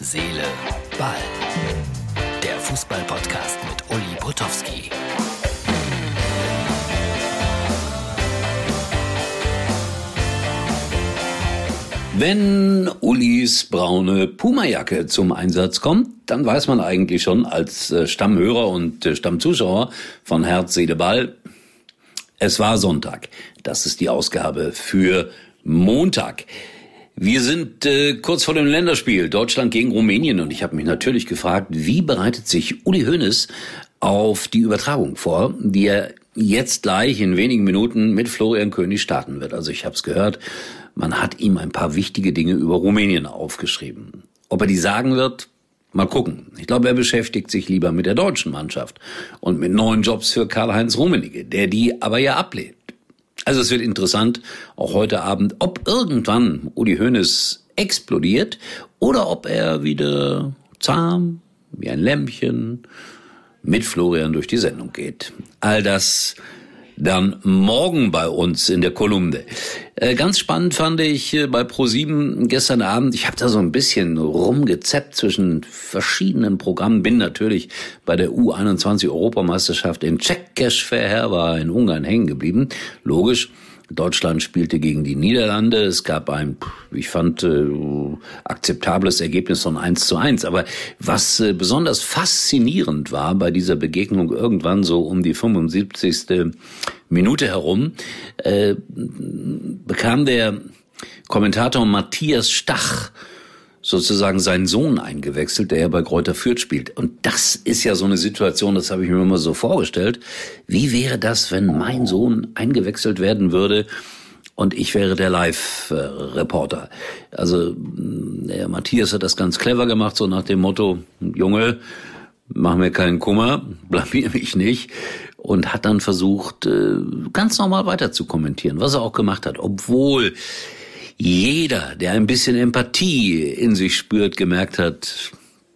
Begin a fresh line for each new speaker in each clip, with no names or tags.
Seele, Ball. Der Fußball-Podcast mit Uli Potowski.
Wenn Ulis braune Pumajacke zum Einsatz kommt, dann weiß man eigentlich schon als äh, Stammhörer und äh, Stammzuschauer von Herz, Seele, Ball, es war Sonntag. Das ist die Ausgabe für Montag. Wir sind äh, kurz vor dem Länderspiel Deutschland gegen Rumänien und ich habe mich natürlich gefragt, wie bereitet sich Uli Hoeneß auf die Übertragung vor, die er jetzt gleich in wenigen Minuten mit Florian König starten wird. Also ich habe es gehört, man hat ihm ein paar wichtige Dinge über Rumänien aufgeschrieben. Ob er die sagen wird, mal gucken. Ich glaube, er beschäftigt sich lieber mit der deutschen Mannschaft und mit neuen Jobs für Karl-Heinz Rummenigge, der die aber ja ablehnt. Also es wird interessant, auch heute Abend, ob irgendwann Uli Hoeneß explodiert oder ob er wieder zahm wie ein Lämpchen mit Florian durch die Sendung geht. All das dann morgen bei uns in der Kolumne. Äh, ganz spannend fand ich äh, bei Pro7 gestern Abend, ich habe da so ein bisschen rumgezeppt zwischen verschiedenen Programmen, bin natürlich bei der U21 Europameisterschaft in Czekeschverher in Ungarn hängen geblieben. Logisch, Deutschland spielte gegen die Niederlande. Es gab ein, ich fand, äh, akzeptables Ergebnis von 1 zu 1. Aber was äh, besonders faszinierend war bei dieser Begegnung irgendwann so um die 75. Minute herum, äh, bekam der Kommentator Matthias Stach sozusagen seinen Sohn eingewechselt, der ja bei Kräuter Fürth spielt. Und das ist ja so eine Situation, das habe ich mir immer so vorgestellt. Wie wäre das, wenn mein Sohn eingewechselt werden würde und ich wäre der Live-Reporter? Also der Matthias hat das ganz clever gemacht, so nach dem Motto, Junge, mach mir keinen Kummer, blamier mich nicht und hat dann versucht, äh, ganz normal weiter zu kommentieren, was er auch gemacht hat, obwohl jeder, der ein bisschen Empathie in sich spürt, gemerkt hat,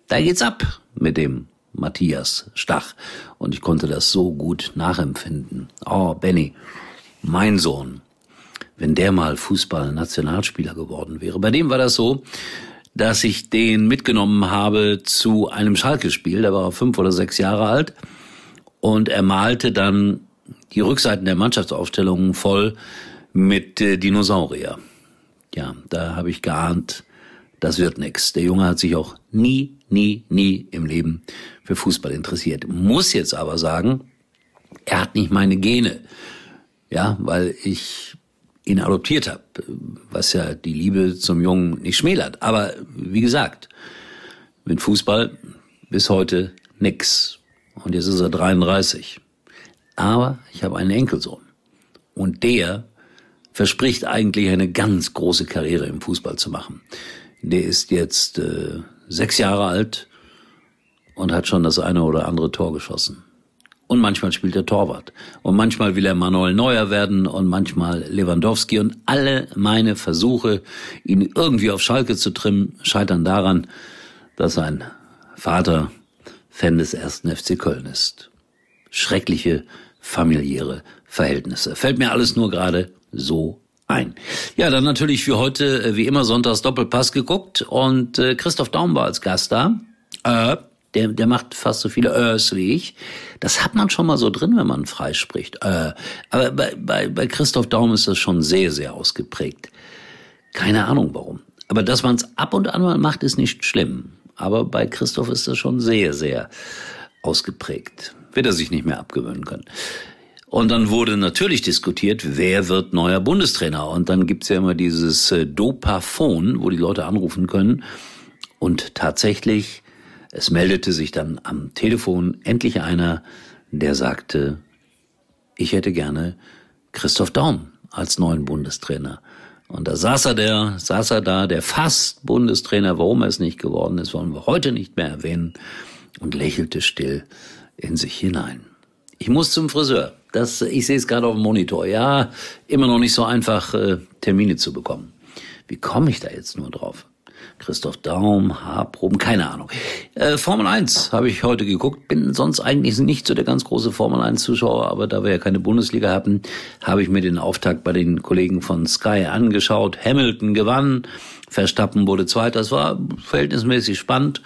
da geht's ab mit dem Matthias Stach. Und ich konnte das so gut nachempfinden. Oh, Benny, mein Sohn, wenn der mal Fußball-Nationalspieler geworden wäre. Bei dem war das so, dass ich den mitgenommen habe zu einem Schalke-Spiel. Der war fünf oder sechs Jahre alt. Und er malte dann die Rückseiten der Mannschaftsaufstellungen voll mit äh, Dinosaurier ja, da habe ich geahnt, das wird nix. Der Junge hat sich auch nie, nie, nie im Leben für Fußball interessiert. Muss jetzt aber sagen, er hat nicht meine Gene. Ja, weil ich ihn adoptiert habe, was ja die Liebe zum Jungen nicht schmälert. Aber wie gesagt, mit Fußball bis heute nix. Und jetzt ist er 33. Aber ich habe einen Enkelsohn. Und der verspricht eigentlich eine ganz große Karriere im Fußball zu machen. Der ist jetzt äh, sechs Jahre alt und hat schon das eine oder andere Tor geschossen. Und manchmal spielt er Torwart. Und manchmal will er Manuel Neuer werden und manchmal Lewandowski. Und alle meine Versuche, ihn irgendwie auf Schalke zu trimmen, scheitern daran, dass sein Vater Fan des ersten FC Köln ist. Schreckliche familiäre Verhältnisse. Fällt mir alles nur gerade so ein. Ja, dann natürlich für heute, äh, wie immer, Sonntags Doppelpass geguckt und äh, Christoph Daum war als Gast da. Äh, der, der macht fast so viele Ös wie ich. Das hat man schon mal so drin, wenn man frei spricht. Äh, aber bei, bei, bei Christoph Daum ist das schon sehr, sehr ausgeprägt. Keine Ahnung warum. Aber dass man es ab und an mal macht, ist nicht schlimm. Aber bei Christoph ist das schon sehr, sehr ausgeprägt. Wird er sich nicht mehr abgewöhnen können. Und dann wurde natürlich diskutiert, wer wird neuer Bundestrainer. Und dann gibt's ja immer dieses äh, Dopaphon, wo die Leute anrufen können. Und tatsächlich, es meldete sich dann am Telefon endlich einer, der sagte, ich hätte gerne Christoph Daum als neuen Bundestrainer. Und da saß er, der, saß er da, der fast Bundestrainer, warum er es nicht geworden ist, wollen wir heute nicht mehr erwähnen, und lächelte still in sich hinein. Ich muss zum Friseur. Das, ich sehe es gerade auf dem Monitor. Ja, immer noch nicht so einfach, äh, Termine zu bekommen. Wie komme ich da jetzt nur drauf? Christoph Daum, Haarproben, keine Ahnung. Äh, Formel 1 habe ich heute geguckt, bin sonst eigentlich nicht so der ganz große Formel 1 Zuschauer, aber da wir ja keine Bundesliga hatten, habe ich mir den Auftakt bei den Kollegen von Sky angeschaut. Hamilton gewann, Verstappen wurde Zweiter, das war verhältnismäßig spannend.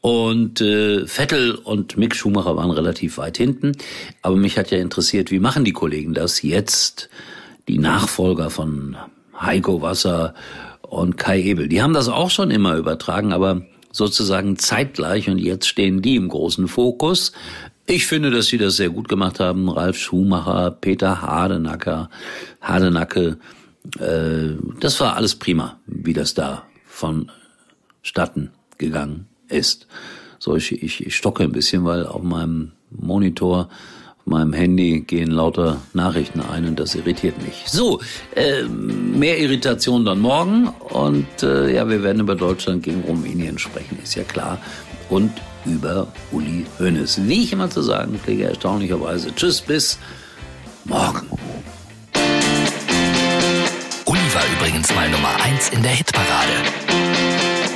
Und äh, Vettel und Mick Schumacher waren relativ weit hinten. Aber mich hat ja interessiert, wie machen die Kollegen das jetzt? Die Nachfolger von Heiko Wasser und Kai Ebel. Die haben das auch schon immer übertragen, aber sozusagen zeitgleich und jetzt stehen die im großen Fokus. Ich finde, dass sie das sehr gut gemacht haben. Ralf Schumacher, Peter Hardenacker, Hardenacke, äh, das war alles prima, wie das da vonstatten gegangen ist. So, ich, ich, stocke ein bisschen, weil auf meinem Monitor meinem Handy gehen lauter Nachrichten ein und das irritiert mich. So, äh, mehr Irritation dann morgen und äh, ja, wir werden über Deutschland gegen Rumänien sprechen, ist ja klar. Und über Uli Hoeneß. Wie ich immer zu sagen kriege, erstaunlicherweise. Tschüss, bis morgen.
Uli war übrigens mal Nummer 1 in der Hitparade.